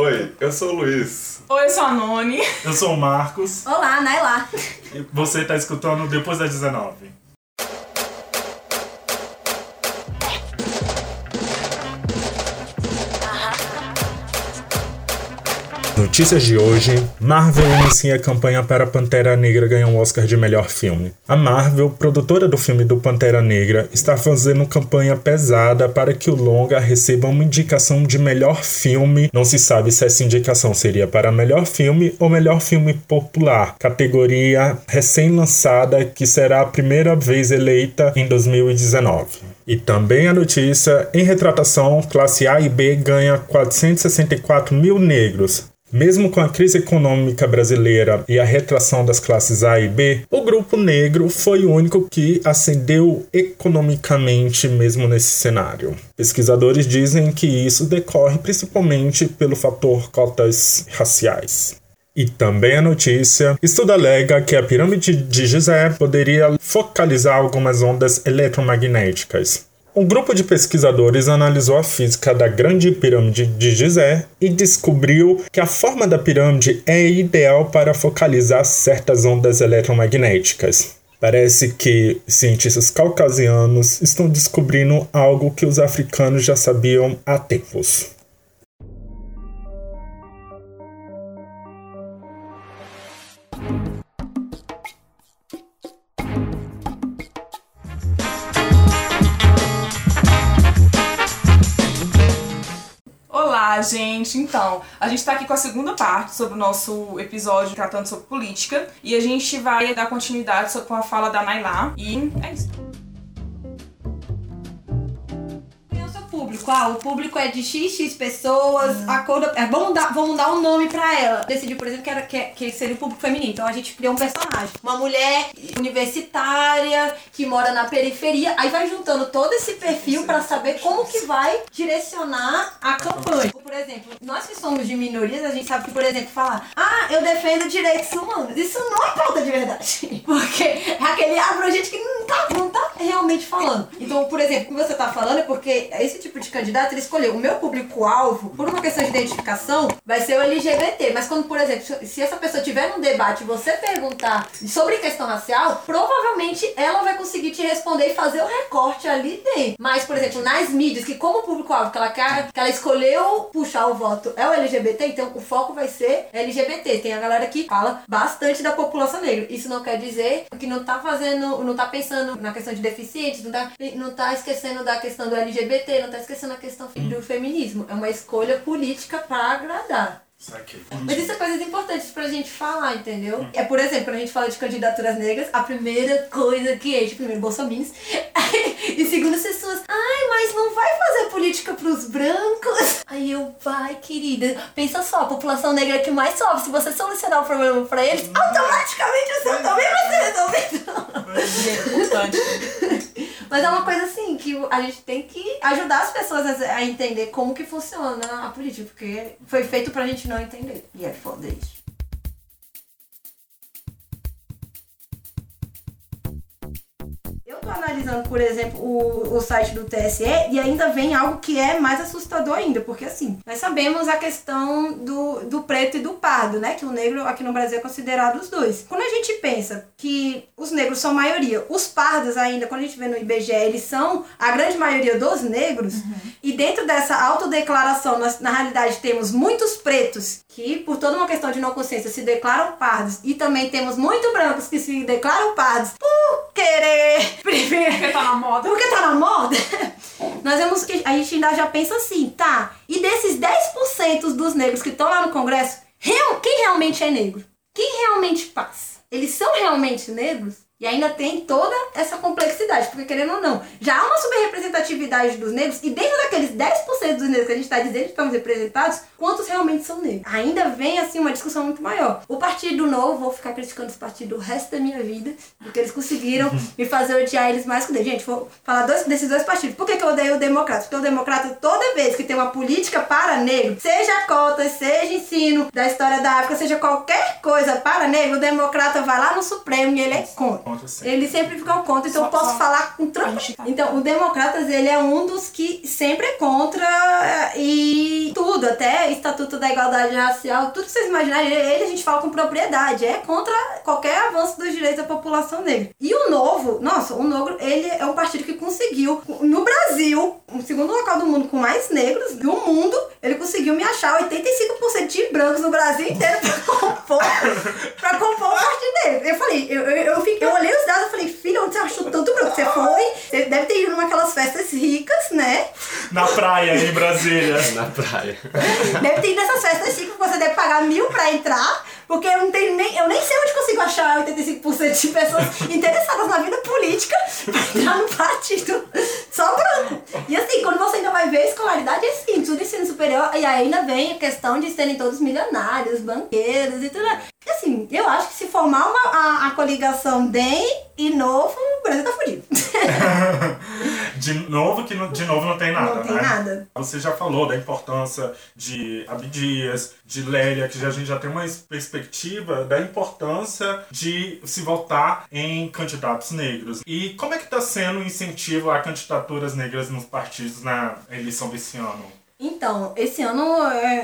Oi, eu sou o Luiz. Oi, eu sou a Noni. Eu sou o Marcos. Olá, Naila. E você tá escutando Depois das 19. Notícias de hoje: Marvel inicia a campanha para Pantera Negra ganhar um Oscar de melhor filme. A Marvel, produtora do filme do Pantera Negra, está fazendo campanha pesada para que o longa receba uma indicação de melhor filme. Não se sabe se essa indicação seria para melhor filme ou melhor filme popular, categoria recém-lançada que será a primeira vez eleita em 2019. E também a notícia: em retratação, classe A e B ganha 464 mil negros. Mesmo com a crise econômica brasileira e a retração das classes A e B, o grupo negro foi o único que ascendeu economicamente mesmo nesse cenário. Pesquisadores dizem que isso decorre principalmente pelo fator cotas raciais. E também a notícia: estudo alega que a pirâmide de Gizé poderia focalizar algumas ondas eletromagnéticas. Um grupo de pesquisadores analisou a física da Grande Pirâmide de Gizé e descobriu que a forma da pirâmide é ideal para focalizar certas ondas eletromagnéticas. Parece que cientistas caucasianos estão descobrindo algo que os africanos já sabiam há tempos. Gente. Então, a gente tá aqui com a segunda parte sobre o nosso episódio tratando sobre política. E a gente vai dar continuidade com a fala da Nailá. E é isso. Público? Ah, o público é de XX pessoas, a cor da... é, vamos, dar, vamos dar um nome pra ela. Decidiu, por exemplo, que, era, que, que seria o público feminino. Então a gente criou um personagem. Uma mulher universitária, que mora na periferia. Aí vai juntando todo esse perfil pra saber como que vai direcionar a campanha. Por exemplo, nós que somos de minorias, a gente sabe que, por exemplo, falar Ah, eu defendo direitos humanos. Isso não é pauta de verdade. Porque é aquele abrangente que não tá, não tá realmente falando. Então, por exemplo, o que você tá falando é porque esse tipo de candidato, ele escolheu o meu público-alvo, por uma questão de identificação, vai ser o LGBT. Mas quando, por exemplo, se essa pessoa tiver num debate e você perguntar sobre questão racial, provavelmente ela vai conseguir te responder e fazer o recorte ali dentro. Mas, por exemplo, nas mídias, que como público-alvo que ela quer, que ela escolheu puxar o voto é o LGBT, então o foco vai ser LGBT. Tem a galera que fala bastante da população negra. Isso não quer dizer que não tá fazendo, não tá pensando na questão de deficientes, não tá, não tá esquecendo da questão do LGBT, não tá esquecendo a questão do feminismo. É uma escolha política para agradar. Mas isso é coisas importantes pra gente falar, entendeu? É, por exemplo, quando a gente fala de candidaturas negras, a primeira coisa que é, primeiro, bolsominions, e segundo, as pessoas, ai, mas não vai fazer política pros brancos? Aí eu, vai, querida, pensa só, a população negra que mais sofre, se você solucionar o problema pra eles, automaticamente você também vai ser resolvido. É importante. Mas é uma coisa assim, que a gente tem que ajudar as pessoas a, entender como que funciona a política, porque foi feito pra gente não entender. E é foda isso. Tô analisando, por exemplo, o, o site do TSE e ainda vem algo que é mais assustador ainda, porque assim, nós sabemos a questão do, do preto e do pardo, né? Que o negro aqui no Brasil é considerado os dois. Quando a gente pensa que os negros são maioria, os pardos ainda, quando a gente vê no IBGE, eles são a grande maioria dos negros, e dentro dessa autodeclaração, nós na realidade temos muitos pretos que, por toda uma questão de não consciência, se declaram pardos, e também temos muito brancos que se declaram pardos por querer primeiro. Porque tá na moda. Porque tá na moda. Nós vemos que a gente ainda já pensa assim, tá? E desses 10% dos negros que estão lá no Congresso, real, quem realmente é negro? Quem realmente passa? Eles são realmente negros? E ainda tem toda essa complexidade, porque querendo ou não, já há uma subrepresentatividade dos negros, e dentro daqueles 10% dos negros que a gente está dizendo que estamos representados, quantos realmente são negros? Ainda vem assim uma discussão muito maior. O Partido Novo, vou ficar criticando esse partido o resto da minha vida, porque eles conseguiram me fazer odiar eles mais que dele. Gente, vou falar dois, desses dois partidos. Por que, que eu odeio o Democrata? Porque o Democrata, toda vez que tem uma política para negro, seja cotas, seja ensino da história da África, seja qualquer coisa para negro, o Democrata vai lá no Supremo e ele é contra. Contra sempre. Ele sempre ficou contra, então Só- eu posso só- falar com tranquilidade. tá- Então, o Democratas, ele é um dos que sempre é contra e tudo, até Estatuto da Igualdade Racial, tudo que vocês imaginarem, ele a gente fala com propriedade, é contra qualquer avanço dos direitos da população negra. E o Novo, nossa, o Novo, ele é um partido que conseguiu, no Brasil, o segundo local do mundo com mais negros do mundo, ele conseguiu me achar 85% de brancos no Brasil inteiro pra compor, pra compor o partido dele. Eu falei, eu, eu, eu, fiquei, eu olhei os dados e falei, filho, onde você achou tanto branco? Você foi, você deve ter ido numa aquelas festas ricas, né? Na praia, em Brasília. Na praia. Deve ter ido nessas festas ricas que você deve pagar mil pra entrar, porque eu não tenho nem. Eu nem sei onde consigo achar 85% de pessoas interessadas na vida política pra entrar no partido. Só branco. E assim, quando você ainda vai ver a escolaridade, é assim, tudo ensino superior. E aí ainda vem a questão de serem todos milionários, banqueiros e tudo. Assim, eu acho que se formar uma, a, a coligação DEM e novo, o Brasil tá fudido. de novo, que no- de novo não tem nada, Não tem né? nada. Você já falou da importância de Abdias, de Lélia, que já- a gente já tem uma perspectiva da importância de se votar em candidatos negros. E como é que está sendo o incentivo a candidaturas negras nos partidos na eleição desse ano? Então, esse ano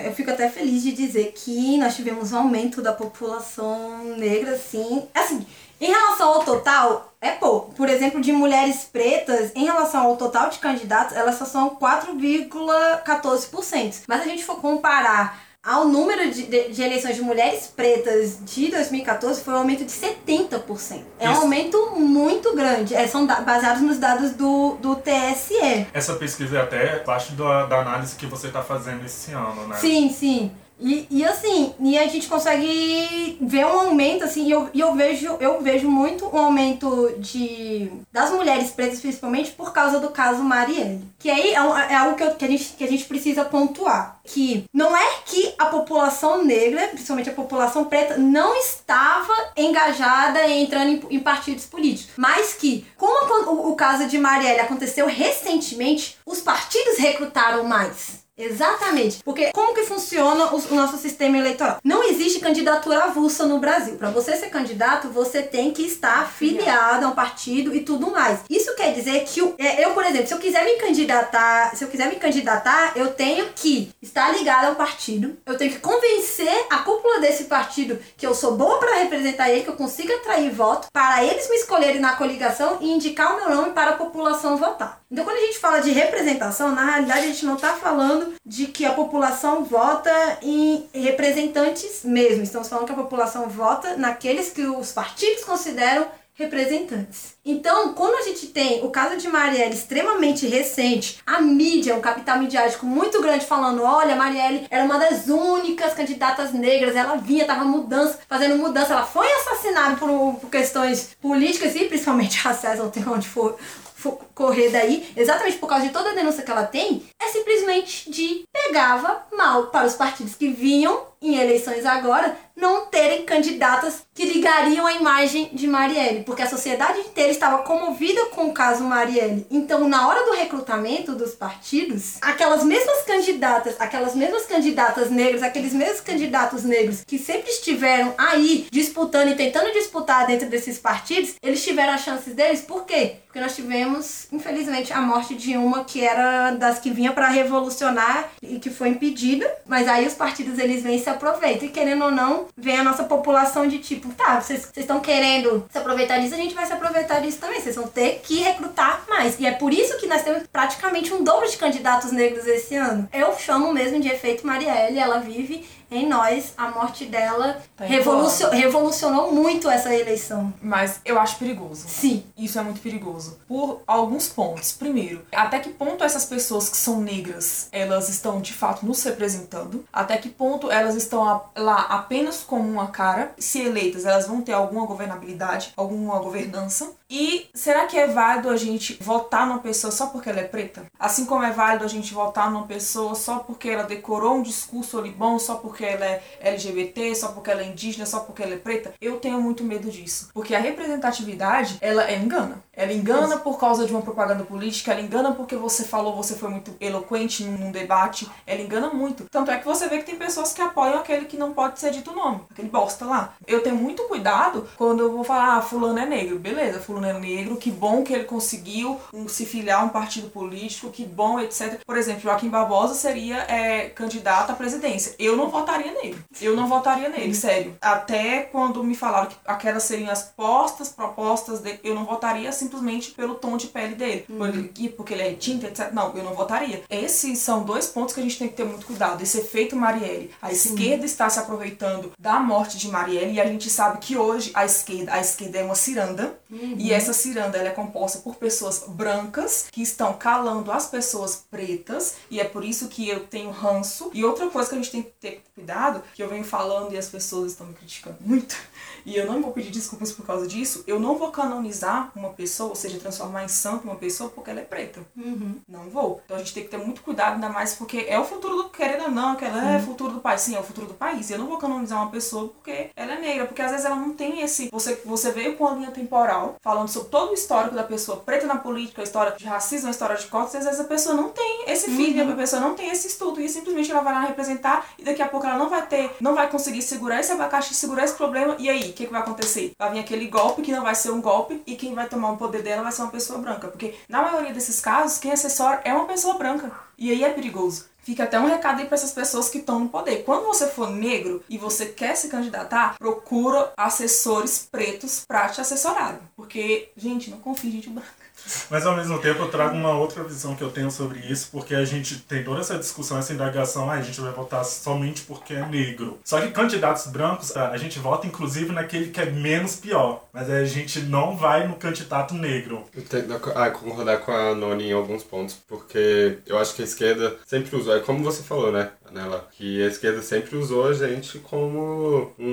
eu fico até feliz de dizer que nós tivemos um aumento da população negra, assim. Assim, em relação ao total, é pouco. Por exemplo, de mulheres pretas, em relação ao total de candidatos, elas só são 4,14%. Mas se a gente for comparar ao número de, de, de eleições de mulheres pretas de 2014, foi um aumento de 70%. É um Isso. aumento muito grande. É, são da- baseados nos dados do, do TSE. Essa pesquisa é até parte da, da análise que você está fazendo esse ano, né? Sim, sim. E, e assim, e a gente consegue ver um aumento, assim, e eu, e eu vejo, eu vejo muito um aumento de das mulheres pretas, principalmente, por causa do caso Marielle. Que aí é, é algo que, eu- que, a gente, que a gente precisa pontuar. Que não é que a população negra, principalmente a população preta, não estava engajada em entrando em, em partidos políticos. Mas que, como o, o caso de Marielle aconteceu recentemente, os partidos recrutaram mais. Exatamente. Porque como que funciona o, nosso sistema eleitoral? Não existe candidatura avulsa no Brasil. Para você ser candidato, você tem que estar afiliado a um partido e tudo mais. Isso quer dizer que o- é, eu, por exemplo, se eu quiser me candidatar, se eu quiser me candidatar, eu tenho que estar ligado ao partido. Eu tenho que convencer a cúpula desse partido que eu sou boa para representar ele, que eu consiga atrair voto para eles me escolherem na coligação e indicar o meu nome para a população votar. Então, quando a gente fala de representação, na realidade a gente não está falando de que a população vota em representantes mesmo. Estamos falando que a população vota naqueles que os partidos consideram representantes. Então, quando a gente tem o caso de Marielle extremamente recente, a mídia, um capital midiático muito grande falando, olha, Marielle era uma das únicas candidatas negras, ela vinha, tava mudança, fazendo mudança, ela foi assassinada por, por questões políticas e principalmente raciais, não tem onde for correr daí, exatamente por causa de toda a denúncia que ela tem, é simplesmente de pegava mal para os partidos que vinham em eleições agora não terem candidatas que ligariam a imagem de Marielle, porque a sociedade inteira estava comovida com o caso Marielle. Então, na hora do recrutamento dos partidos, aquelas mesmas candidatas, aquelas mesmas candidatas negras, aqueles mesmos candidatos negros que sempre estiveram aí disputando e tentando disputar dentro desses partidos, eles tiveram as chances deles, por quê? Porque nós tivemos, infelizmente, a morte de uma que era das que vinha para revolucionar e que foi impedida, mas aí os partidos eles vêm e se aproveitam e querendo ou não, vem a nossa população de tipo, tá, vocês estão querendo se aproveitar disso, a gente vai se aproveitar disso também, vocês vão ter que recrutar mais. E é por isso que nós temos praticamente um dobro de candidatos negros esse ano. Eu chamo mesmo de efeito Marielle, ela vive em nós, a morte dela Tá revolucio- revolucionou muito essa eleição. Mas eu acho perigoso. Sim. Isso é muito perigoso. Por alguns pontos. Primeiro, até que ponto essas pessoas que são negras, elas estão de fato nos representando? Até que ponto elas estão lá apenas como uma cara? Se eleitas, elas vão ter alguma governabilidade, alguma governança? E será que é válido a gente votar numa pessoa só porque ela é preta? Assim como é válido a gente votar numa pessoa só porque ela decorou um discurso ali bom, só porque porque ela é LGBT, só porque ela é indígena, só porque ela é preta. Eu tenho muito medo disso. Porque a representatividade, ela engana. Ela engana por causa de uma propaganda política, ela engana porque você falou, você foi muito eloquente num debate, ela engana muito. Tanto é que você vê que tem pessoas que apoiam aquele que não pode ser dito o nome, aquele bosta lá. Eu tenho muito cuidado quando eu vou falar, ah, fulano é negro. Beleza, fulano é negro, que bom que ele conseguiu um, se filiar a um partido político, que bom, etc. Por exemplo, Joaquim Barbosa seria é, candidato à presidência. Eu não votaria nele. Eu não votaria nele, sério. Até quando me falaram que aquelas seriam as postas, propostas dele, eu não votaria simplesmente pelo tom de pele dele. Porque, porque ele é tinta, etc. Não, eu não votaria. Esses são dois pontos que a gente tem que ter muito cuidado. Esse efeito Marielle. A esquerda está se aproveitando da morte de Marielle e a gente sabe que hoje a esquerda, a esquerda é uma ciranda. E essa ciranda ela é composta por pessoas brancas que estão calando as pessoas pretas. E é por isso que eu tenho ranço. E outra coisa que a gente tem que ter cuidado, que eu venho falando e as pessoas estão me criticando muito, e eu não vou pedir desculpas por causa disso, eu não vou canonizar uma pessoa, ou seja, transformar em santo uma pessoa porque ela é preta. Não vou. Então a gente tem que ter muito cuidado, ainda mais porque é o futuro do, querendo ou não, que ela é o futuro do país. Sim, é o futuro do país. E eu não vou canonizar uma pessoa porque ela é negra, porque às vezes ela não tem esse. Você, você veio com a linha temporal, falando sobre todo o histórico da pessoa preta na política, a história de racismo, a história de cotas, e às vezes a pessoa não tem esse feeling, a pessoa não tem esse estudo, e simplesmente ela vai lá representar, e daqui a pouco ela não vai ter, não vai conseguir segurar esse abacaxi, segurar esse problema, e aí, que, que vai acontecer? Vai vir aquele golpe que não vai ser um golpe, e quem vai tomar o poder dela vai ser uma pessoa branca. Porque na maioria desses casos, quem assessora é uma pessoa branca. E aí é perigoso. Fica até um recado aí para essas pessoas que estão no poder. Quando você for negro e você quer se candidatar, procura assessores pretos para te assessorarem. Porque, gente, não confie em gente branca. Mas ao mesmo tempo eu trago uma outra visão que eu tenho sobre isso, porque a gente tem toda essa discussão, essa indagação, ah, a gente vai votar somente porque é negro. Só que candidatos brancos, a gente vota inclusive naquele que é menos pior, mas a gente não vai no candidato negro. Eu ah, concordar com a Noni em alguns pontos, porque eu acho que a esquerda sempre usou, é como você falou, né, Anela, que a esquerda sempre usou a gente como um,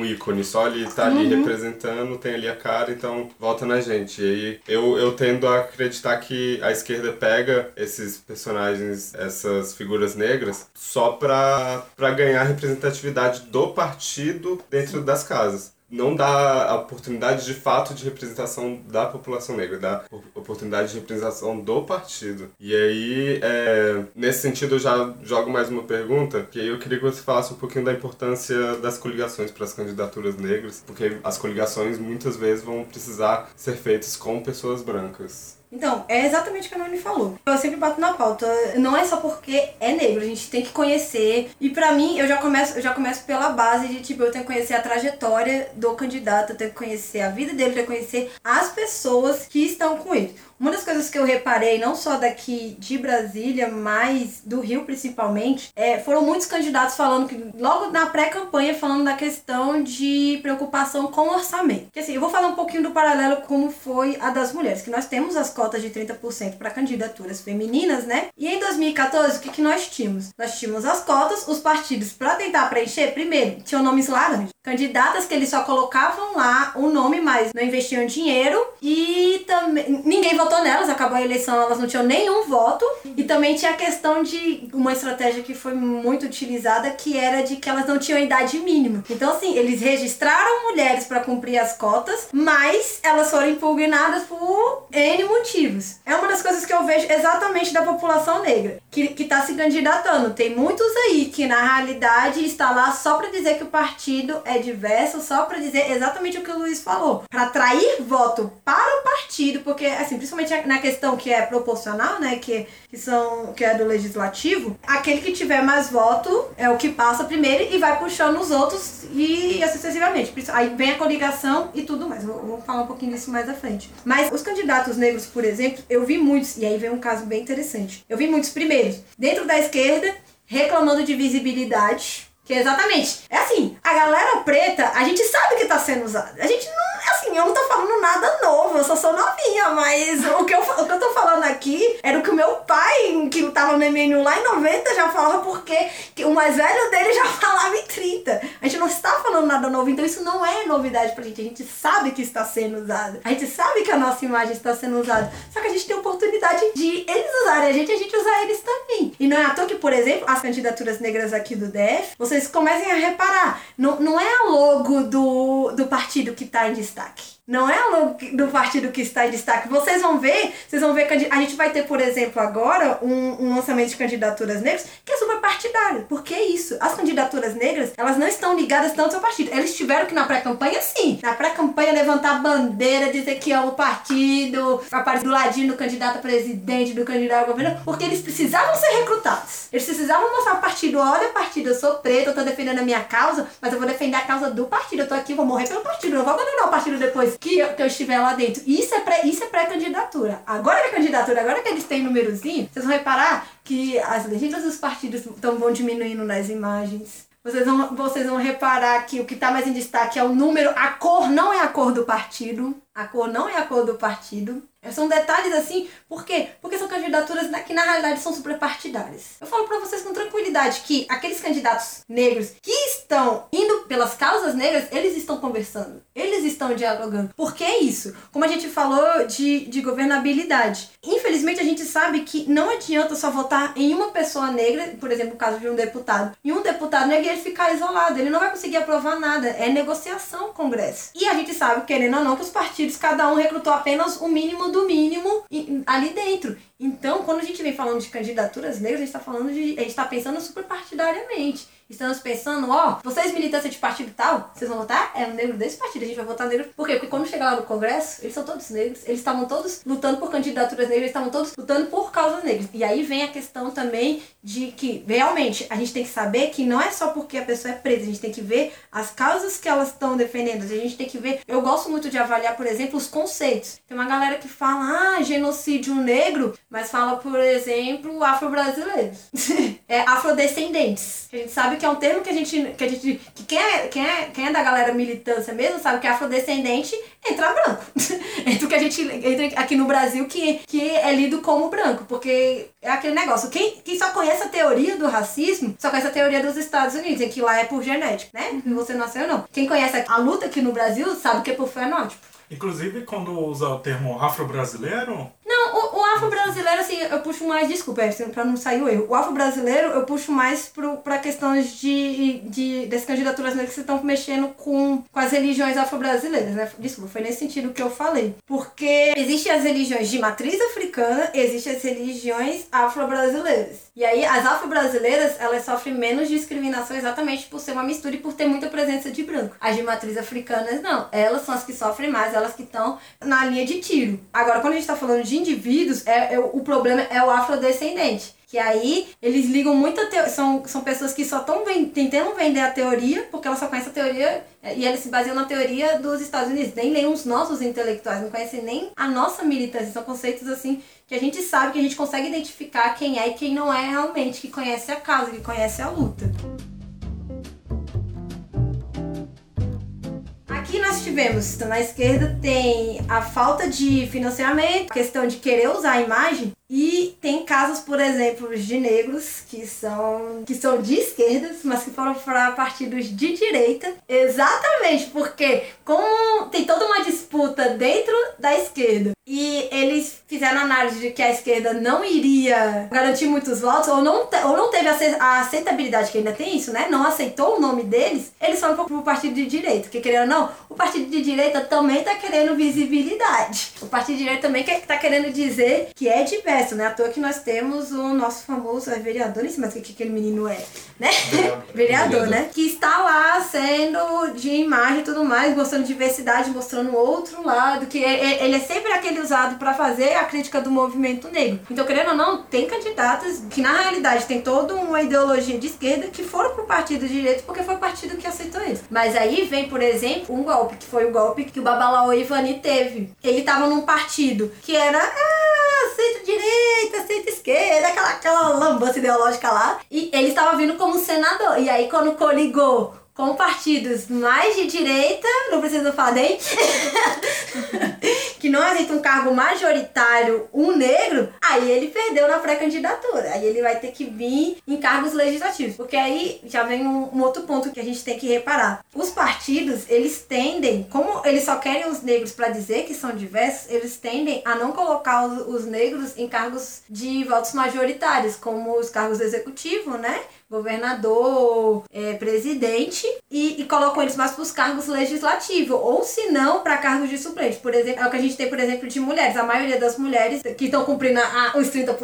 um ícone, só ele tá ali representando, tem ali a cara, então vota na gente. E eu, eu tendo a acreditar que a esquerda pega esses personagens, essas figuras negras, só pra, pra ganhar representatividade do partido dentro das casas não dá a oportunidade de fato de representação da população negra, dá oportunidade de representação do partido. E aí, é, nesse sentido, eu já jogo mais uma pergunta, que eu queria que você falasse um pouquinho da importância das coligações para as candidaturas negras, porque as coligações muitas vezes vão precisar ser feitas com pessoas brancas. Então, é exatamente o que a Nani falou. Eu sempre bato na pauta. Não é só porque é negro, a gente tem que conhecer. E pra mim, eu já começo, eu já começo pela base de, tipo, eu tenho que conhecer a trajetória do candidato, eu tenho que conhecer a vida dele, eu tenho que conhecer as pessoas que estão com ele. Uma das coisas que eu reparei, não só daqui de Brasília, mas do Rio principalmente, é, foram muitos candidatos falando que, logo na pré-campanha, falando da questão de preocupação com o orçamento. Que assim, eu vou falar um pouquinho do paralelo como foi a das mulheres, que nós temos as cotas de 30% para candidaturas femininas, né? E em 2014, o que, que nós tínhamos? Nós tínhamos as cotas, os partidos, para tentar preencher, primeiro, tinham nomes laranjas. Candidatas que eles só colocavam lá o nome, mas não investiam dinheiro e também ninguém votou nelas, acabou a eleição, elas não tinham nenhum voto. E também tinha a questão de uma estratégia que foi muito utilizada, que era de que elas não tinham idade mínima. Então, assim, eles registraram mulheres para cumprir as cotas, mas elas foram impugnadas por N motivos. É uma das coisas que eu vejo exatamente da população negra, que, que tá se candidatando. Tem muitos aí que, na realidade, está lá só para dizer que o partido é diverso, só para dizer exatamente o que o Luiz falou. Para atrair voto para o partido, porque, assim, principalmente na questão que é proporcional, né, que, que, são, que é do legislativo, aquele que tiver mais voto é o que passa primeiro e vai puxando os outros e assim sucessivamente. Aí vem a coligação e tudo mais. Vou, vou falar um pouquinho disso mais à frente. Mas os candidatos negros, por exemplo, eu vi muitos, e aí vem um caso bem interessante. Eu vi muitos primeiros, dentro da esquerda, reclamando de visibilidade. Que exatamente. É assim, a galera preta, a gente sabe que tá sendo usada. A gente não. Assim, eu não tô falando nada novo, eu só sou novinha, mas o que eu, o que eu tô falando aqui era o que o meu pai, que tava no MNU lá em 90, já falava porque que o mais velho dele já falava em 30. A gente não está falando nada novo, então isso não é novidade pra gente. A gente sabe que está sendo usado. A gente sabe que a nossa imagem está sendo usada. Só que a gente tem oportunidade de eles usarem a gente a gente usar eles também. E não é à toa que, por exemplo, as candidaturas negras aqui do DF, vocês comecem a reparar, não, não é a logo do, do partido que tá em destaque. stack. Não é o do partido que está em destaque. Vocês vão ver, vocês vão ver a gente vai ter, por exemplo, agora um, um lançamento de candidaturas negras que é super partidário. Por que isso? As candidaturas negras, elas não estão ligadas tanto ao partido. Eles tiveram que na pré-campanha, sim. Na pré-campanha levantar bandeira, dizer que ama o partido, aparecer do ladinho do candidato a presidente, do candidato a governo, porque eles precisavam ser recrutados. Eles precisavam mostrar ao partido, olha partido, eu sou preto, eu tô defendendo a minha causa, mas eu vou defender a causa do partido. Eu tô aqui, vou morrer pelo partido, eu não vou abandonar o partido depois que eu, que eu estiver lá dentro. Isso é pré, isso é pré-candidatura. Agora que é candidatura, agora que eles têm númerozinho, vocês vão reparar que as legendas dos partidos tão, vão diminuindo nas imagens. Vocês vão, vocês vão reparar que o que está mais em destaque é o número, a cor não é a cor do partido. A cor não é a cor do partido. São detalhes assim, por quê? Porque são candidaturas que na realidade são superpartidárias. Eu falo para vocês com tranquilidade que aqueles candidatos negros que estão indo pelas causas negras, eles estão conversando, eles estão dialogando. Por que isso? Como a gente falou de, de governabilidade. Infelizmente a gente sabe que não adianta só votar em uma pessoa negra, por exemplo, no caso de um deputado, e um deputado negro ele ficar isolado, ele não vai conseguir aprovar nada. É negociação o Congresso. E a gente sabe, querendo ou não, que os partidos, cada um recrutou apenas o mínimo do mínimo ali dentro. Então, quando a gente vem falando de candidaturas negras, a gente está falando de. A gente está pensando super partidariamente. Estamos pensando, ó, vocês militantes de partido tal, vocês vão votar? É um negro desse partido, a gente vai votar negro. Por quê? Porque quando chegar lá no Congresso, eles são todos negros. Eles estavam todos lutando por candidaturas negras, eles estavam todos lutando por causas negras. E aí vem a questão também de que, realmente, a gente tem que saber que não é só porque a pessoa é presa, a gente tem que ver as causas que elas estão defendendo. A gente tem que ver. Eu gosto muito de avaliar, por exemplo, os conceitos. Tem uma galera que fala, ah, genocídio negro, mas fala, por exemplo, afro-brasileiros. é afrodescendentes. A gente sabe que é um termo que a gente. Que, a gente, que quem, é, quem, é, quem é da galera militância mesmo sabe que afrodescendente entra branco. entra o que a gente entra aqui no Brasil que, que é lido como branco. Porque é aquele negócio. Quem, quem só conhece a teoria do racismo, só conhece a teoria dos Estados Unidos, em que lá é por genética, né? Que você nasceu ou não. Quem conhece a luta aqui no Brasil sabe que é por fenótipo. Inclusive, quando usa o termo afro-brasileiro, não, o, o afro-brasileiro, assim, eu puxo mais, desculpa, assim, pra não sair o erro. O afro-brasileiro eu puxo mais pro, pra questões de, de, das candidaturas negras que estão mexendo com, com as religiões afro-brasileiras, né? Desculpa, foi nesse sentido que eu falei. Porque existem as religiões de matriz africana, existem as religiões afro-brasileiras. E aí, as afro-brasileiras, elas sofrem menos discriminação exatamente por ser uma mistura e por ter muita presença de branco. As de matriz africanas, não. Elas são as que sofrem mais, elas que estão na linha de tiro. Agora, quando a gente tá falando de indivíduos, é, é o problema é o afrodescendente. Que aí eles ligam muito a teo... são, são pessoas que só estão tentando vender a teoria, porque elas só conhecem a teoria é, e eles se baseiam na teoria dos Estados Unidos. Nem, nem os nossos intelectuais não conhecem nem a nossa militância. São conceitos assim que a gente sabe, que a gente consegue identificar quem é e quem não é realmente, que conhece a causa, que conhece a luta. Nós tivemos, então, na esquerda tem a falta de financiamento, questão de querer usar a imagem e tem casos, por exemplo, de negros que são, que são de esquerdas, mas que foram para partidos de direita. Exatamente porque, como tem toda uma disputa dentro da esquerda e eles fizeram análise de que a esquerda não iria garantir muitos votos, ou não, ou não teve a aceitabilidade, que ainda tem isso, né? Não aceitou o nome deles, eles foram para o partido de direita. Que querendo ou não, o partido de direita também está querendo visibilidade. O partido de direita também está querendo dizer que é diverso né? À toa que nós temos o nosso famoso é vereador, mas o que, que aquele menino é, né? vereador, né? Que está lá sendo de imagem e tudo mais, mostrando diversidade, mostrando outro lado, que é, é, ele é sempre aquele usado para fazer a crítica do movimento negro. Então, querendo ou não, tem candidatas que na realidade tem toda uma ideologia de esquerda que foram pro partido de direita porque foi o partido que aceitou eles. Mas aí vem, por exemplo, um golpe, que foi o golpe que o Babalaô Ivani teve. Ele tava num partido que era. Direita, centro-esquerda, aquela, aquela lambança ideológica lá. E ele estava vindo como senador. E aí, quando coligou com partidos mais de direita, não preciso falar nem, que não aceita um cargo majoritário um negro, aí ele perdeu na pré-candidatura. Aí ele vai ter que vir em cargos legislativos. Porque aí já vem um, um, outro ponto que a gente tem que reparar. Os partidos, eles tendem, como eles só querem os negros para dizer que são diversos, eles tendem a não colocar os, os negros em cargos de votos majoritários, como os cargos executivos, né? Governador, é, presidente, e, e colocam eles mais para os cargos legislativos, ou se não, para cargos de suplente. Por exemplo, é o que a gente tem, por exemplo, de mulheres. A maioria das mulheres que estão cumprindo a, os 30%,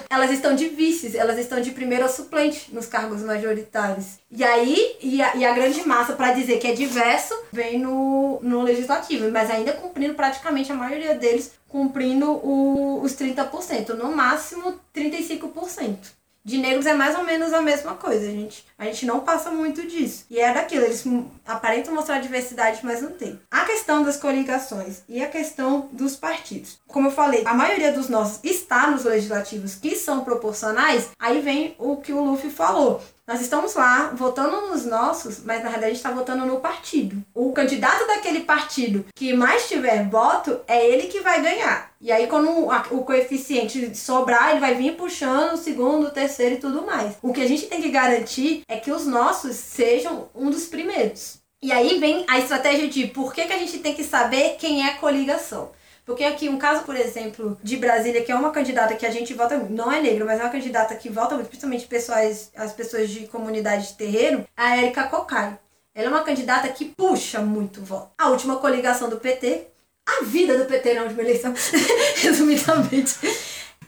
elas estão de vices, elas estão de primeira suplente nos cargos majoritários. E aí, e a, e a grande massa, para dizer que é diverso, vem no, no legislativo, mas ainda cumprindo praticamente a maioria deles, cumprindo o, os 30%, no máximo 35% de negros é mais ou menos a mesma coisa, gente. A gente não passa muito disso. E é daquilo, eles aparentam mostrar diversidade, mas não tem. A questão das coligações e a questão dos partidos. Como eu falei, a maioria dos nossos está nos legislativos que são proporcionais, aí vem o que o Luffy falou. Nós estamos lá votando nos nossos, mas na realidade a gente está votando no partido. O candidato daquele partido que mais tiver voto é ele que vai ganhar. E aí, quando o coeficiente sobrar, ele vai vir puxando o segundo, o terceiro e tudo mais. O que a gente tem que garantir é que os nossos sejam um dos primeiros. E aí vem a estratégia de por que, que a gente tem que saber quem é coligação. Porque aqui, um caso, por exemplo, de Brasília, que é uma candidata que a gente vota muito, não é negra, mas é uma candidata que vota muito, principalmente pessoas, as pessoas de comunidade de terreiro, a Erika Cocai. Ela é uma candidata que puxa muito voto. A última coligação do PT, a vida do PT última eleição, resumidamente,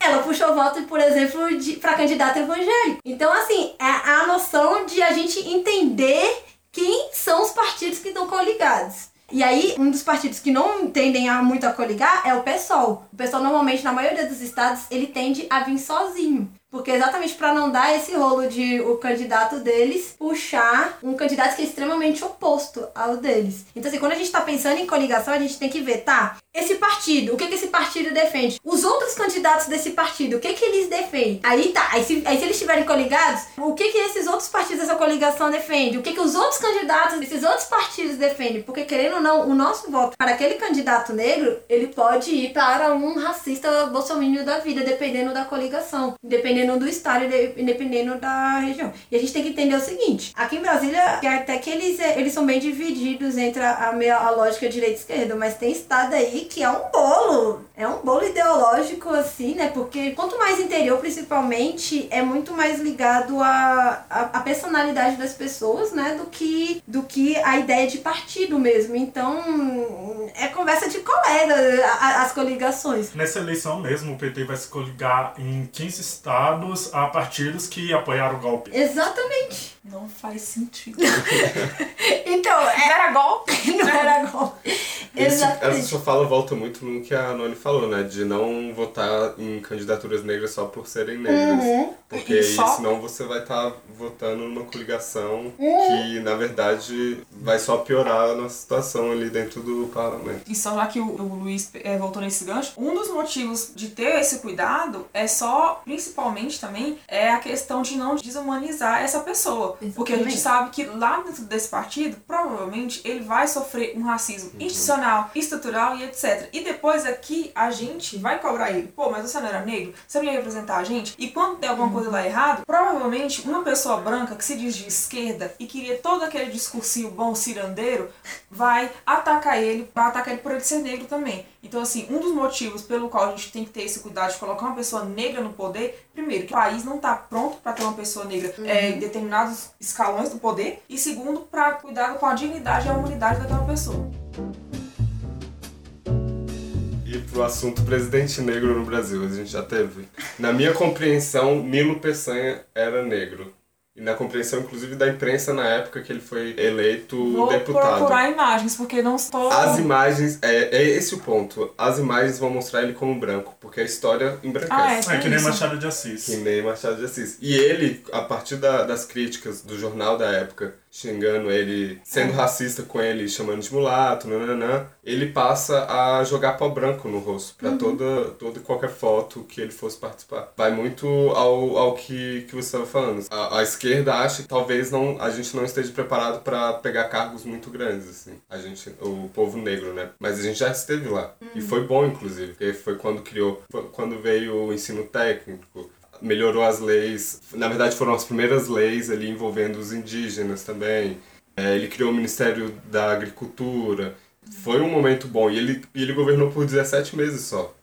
ela puxou voto, por exemplo, para candidato evangélico. Então, assim, é a noção de a gente entender quem são os partidos que estão coligados. E aí, um dos partidos que não tendem a muito a coligar é o PSOL. O PSOL, normalmente, na maioria dos estados, ele tende a vir sozinho. Porque exatamente para não dar esse rolo de o candidato deles puxar um candidato que é extremamente oposto ao deles. Então, assim, quando a gente tá pensando em coligação, a gente tem que ver, tá? Esse partido, o que, que esse partido defende? Os outros candidatos desse partido, o que, que eles defendem? Aí tá, aí se, aí se eles estiverem coligados, o que, que esses outros partidos dessa coligação defendem? O que, que os outros candidatos desses outros partidos defendem? Porque, querendo ou não, o nosso voto para aquele candidato negro, ele pode ir para um racista bolsominion da vida, dependendo da coligação. Dependendo do estado dependendo da região. E a gente tem que entender o seguinte: aqui em Brasília, até que eles, eles são bem divididos entre a, a, a lógica direita e esquerda, mas tem estado aí que é um bolo. É um bolo ideológico, assim, né? Porque quanto mais interior, principalmente, é muito mais ligado à a, a, personalidade das pessoas, né? Do que, do que a ideia de partido mesmo. Então, é conversa de colega as coligações. Nessa eleição mesmo, o PT vai se coligar em 15 estados a partidos que apoiaram o golpe. Exatamente. Não faz sentido. então, é... era golpe? Não era golpe. Exatamente. Essa sua fala volta muito no que a Noni falou, né? De não votar em candidaturas negras só por serem negras. Uhum. Porque aí, só... senão você vai estar tá votando numa coligação uhum. que, na verdade, vai só piorar a nossa situação ali dentro do parlamento. E só já que o, o Luiz é, voltou nesse gancho, um dos motivos de ter esse cuidado é só, principalmente também, é a questão de não desumanizar essa pessoa. Exatamente. Porque a gente sabe que lá dentro desse partido, provavelmente, ele vai sofrer um racismo uhum. institucional, estrutural e etc. E depois aqui a gente vai cobrar ele. Pô, mas você não era negro? Você não ia representar a gente? E quando der alguma uhum. coisa lá errado, provavelmente uma pessoa branca que se diz de esquerda e queria todo aquele discursinho bom cirandeiro, vai atacar ele, vai atacar ele por ele ser negro também. Então, assim, um dos motivos pelo qual a gente tem que ter esse cuidado de colocar uma pessoa negra no poder, primeiro, que o país não está pronto para ter uma pessoa negra uhum. é, em determinados escalões do poder, e segundo, para cuidar com a dignidade e a humanidade daquela pessoa. E pro assunto presidente negro no Brasil, a gente já teve. Na minha compreensão, Milo Peçanha era negro. E na compreensão, inclusive, da imprensa na época que ele foi eleito Vou deputado. Vou procurar imagens, porque não estou... As imagens, é, é esse o ponto. As imagens vão mostrar ele como branco, porque a história embranquece. Ah, é, é que nem Machado de Assis. Que nem Machado de Assis. E ele, a partir da, das críticas do jornal da época, xingando ele, sendo racista com ele, chamando de mulato, nananã, ele passa a jogar pó branco no rosto pra toda, toda e qualquer foto que ele fosse participar. Vai muito ao, ao que, que você estava falando. A, a esquerda acha que talvez não, a gente não esteja preparado pra pegar cargos muito grandes, assim. A gente, o povo negro, né? Mas a gente já esteve lá. E foi bom, inclusive, porque foi quando criou, foi quando veio o ensino técnico, melhorou as leis. Na verdade, foram as primeiras leis ali envolvendo os indígenas também. É, ele criou o Ministério da Agricultura. Foi um momento bom. E ele, ele governou por 17 meses só.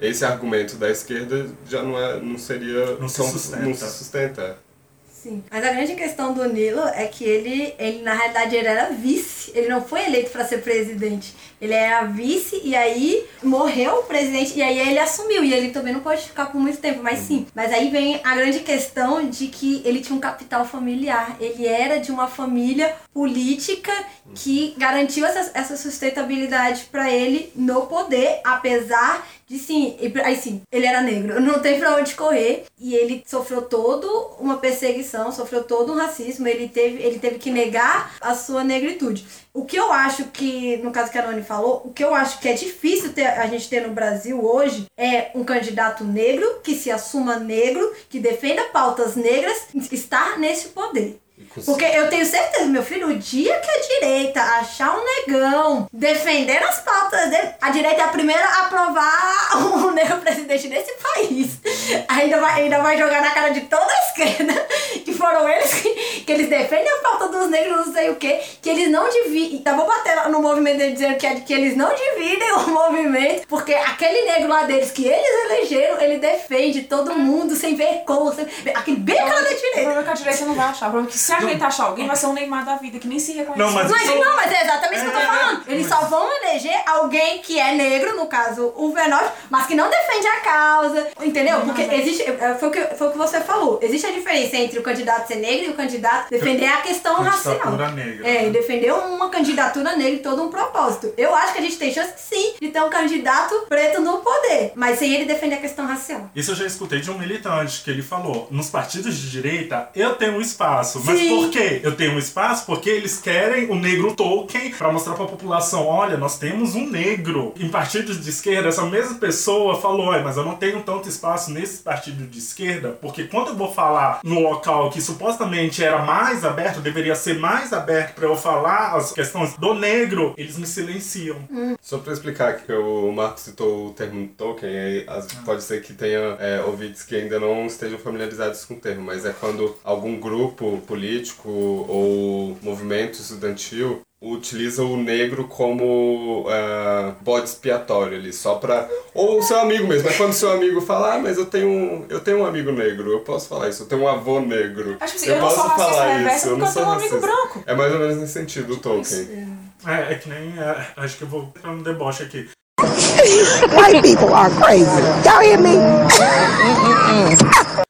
Esse argumento da esquerda já não, é, não seria. Não se tão- sustenta. Não se sustenta. Sim. Mas a grande questão do Nilo é que ele, ele na realidade, ele era vice. Ele não foi eleito para ser presidente. Ele era vice e aí morreu o presidente e aí ele assumiu. E ele também não pode ficar por muito tempo, mas sim. Mas aí vem a grande questão de que ele tinha um capital familiar. Ele era de uma família política que garantiu essa, essa sustentabilidade para ele no poder, apesar de sim, aí sim, ele era negro, não tem pra onde correr e ele sofreu todo uma perseguição, sofreu todo um racismo, ele teve, ele teve que negar a sua negritude. O que eu acho que, no caso que a Noni falou, o que eu acho que é difícil ter, a gente ter no Brasil hoje é um candidato negro que se assuma negro, que defenda pautas negras, estar nesse poder. Porque eu tenho certeza, meu filho, o dia que a direita achar um negão defendendo as pautas dele, a direita é a primeira a aprovar um negro presidente desse país. Ainda vai, ainda vai jogar na cara de toda a esquerda, que foram eles que, que eles defendem a pauta dos negros, não sei o quê, que eles não dividem. Então vou bater no movimento dele dizendo que, é- que eles não dividem o movimento, porque aquele negro lá deles que eles elegeram, ele defende todo mundo sem ver como. Sem, aquele bem cara da O direita. problema é que a direita não vai achar. O problema é que se a direita achar alguém, vai ser um Neymar da vida, que nem se reconhece. Não, mas- Mas não, mas é exatamente o que eu tô É, falando. Eles só vão eleger alguém que é negro, no caso o Venote, mas que não defende a causa, entendeu? Porque existe, é, foi o, que, foi o que você falou, existe a diferença entre o candidato ser negro e o candidato defender a questão racial. Candidatura negra. É, e defender uma candidatura negra e todo um propósito. Eu acho que a gente tem chance sim de ter um candidato preto no poder, mas sem ele defender a questão racial. Isso eu já escutei de um militante que ele falou: nos partidos de direita eu tenho um espaço. Mas Sim. por quê? Eu tenho um espaço porque eles querem o negro Tolkien pra mostrar pra população: olha, nós temos um negro. Em partidos de esquerda, essa mesma pessoa falou: olha, mas eu não tenho tanto espaço nesse partido de esquerda, porque quando eu vou falar no local que supostamente era mais aberto, deveria ser mais aberto pra eu falar as questões do negro, eles me silenciam. Só pra explicar que o Marco citou o termo Tolkien, aí as- pode ser que tenha é, ouvintes que ainda não estejam familiarizados com o termo, mas é quando algum grupo político ou movimento estudantil utiliza o negro como é, bode expiatório ali, só pra... Ou o seu amigo mesmo, é quando seu amigo fala, ah, mas eu tenho, um- eu tenho um amigo negro, eu posso falar isso, eu tenho um avô negro, Acho que assim, eu não sou racista reversa porque eu tenho um amigo branco. É mais ou menos nesse sentido o Tolkien. É, é que nem. é, acho que eu vou entrar no deboche aqui. White people are crazy. Y'all hear me?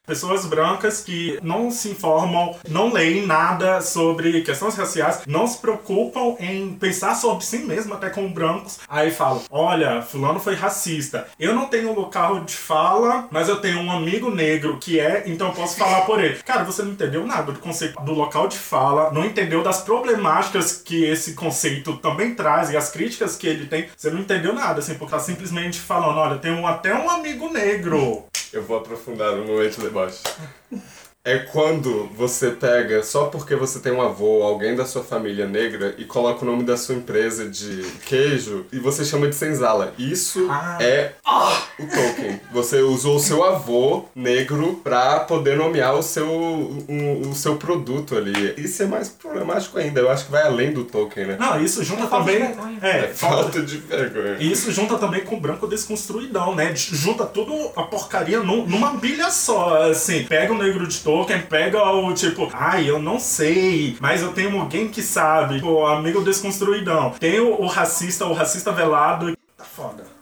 Pessoas brancas que não se informam, não leem nada sobre questões raciais, não se preocupam em pensar sobre si mesmo, até como brancos. Aí falam: olha, Fulano foi racista. Eu não tenho local de fala, mas eu tenho um amigo negro que é, então eu posso falar por ele. Cara, você não entendeu nada do conceito do local de fala, não entendeu das problemáticas que esse conceito também traz e as críticas que ele tem. Você não entendeu nada, assim, porque tá simplesmente falando: olha, eu tenho até um amigo negro. Eu vou aprofundar no momento deboche. É quando você pega, só porque você tem um avô, alguém da sua família negra, e coloca o nome da sua empresa de queijo e você chama de senzala. Isso Ah. é o Tolkien. Você usou o seu avô negro pra poder nomear o seu, o, o seu produto ali. Isso é mais problemático ainda. Eu acho que vai além do Tolkien, né? Não, isso junta É também. É, É falta falta de vergonha. E isso junta também com o branco desconstruidão, né? Junta tudo a porcaria num- numa bilha só, assim. Pega o negro de Tolkien, pega o tipo, ai, eu não sei, mas eu tenho alguém que sabe. Tipo, amigo desconstruidão. Tem o, o racista, o racista velado. Tá foda.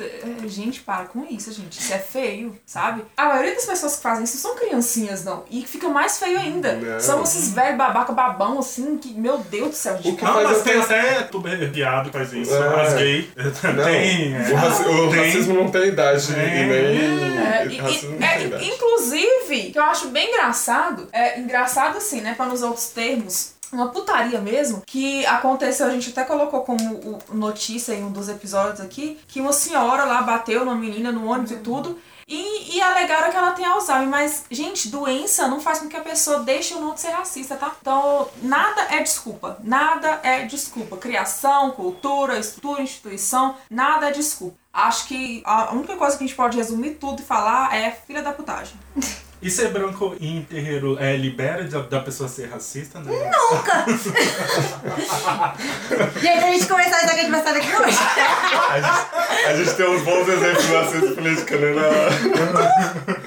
É, Gente, para com isso, gente. Isso é feio, sabe? A maioria das pessoas que fazem isso são criancinhas, não. E fica mais feio ainda. Não. São esses velhos babaca babão, assim, que, meu Deus do céu, O que Não, mas tem até tuber viado que faz isso. É. As gay. Não, Tem. é. o, raci- o Tem. racismo não tem idade Tem. e nem. É, e- racismo e- não é, tem idade. inclusive, que eu acho bem engraçado, é engraçado assim, né, para nos outros termos, uma putaria mesmo, que aconteceu, a gente até colocou como notícia em um dos episódios aqui, que uma senhora lá bateu numa menina no ônibus e tudo, e, e alegaram que ela tem Alzheimer, mas, gente, doença não faz com que a pessoa deixe ou não de ser racista, tá? Então, nada é desculpa. Nada é desculpa. Criação, cultura, estrutura, instituição, nada é desculpa. Acho que a única coisa que a gente pode resumir tudo e falar é filha da putagem. E ser branco em terreiro é, libera da, da pessoa ser racista, né? Gente, a gente começar isso aqui, a gente vai sair daqui hoje. A gente, a gente tem uns bons exemplos de racismo político, né?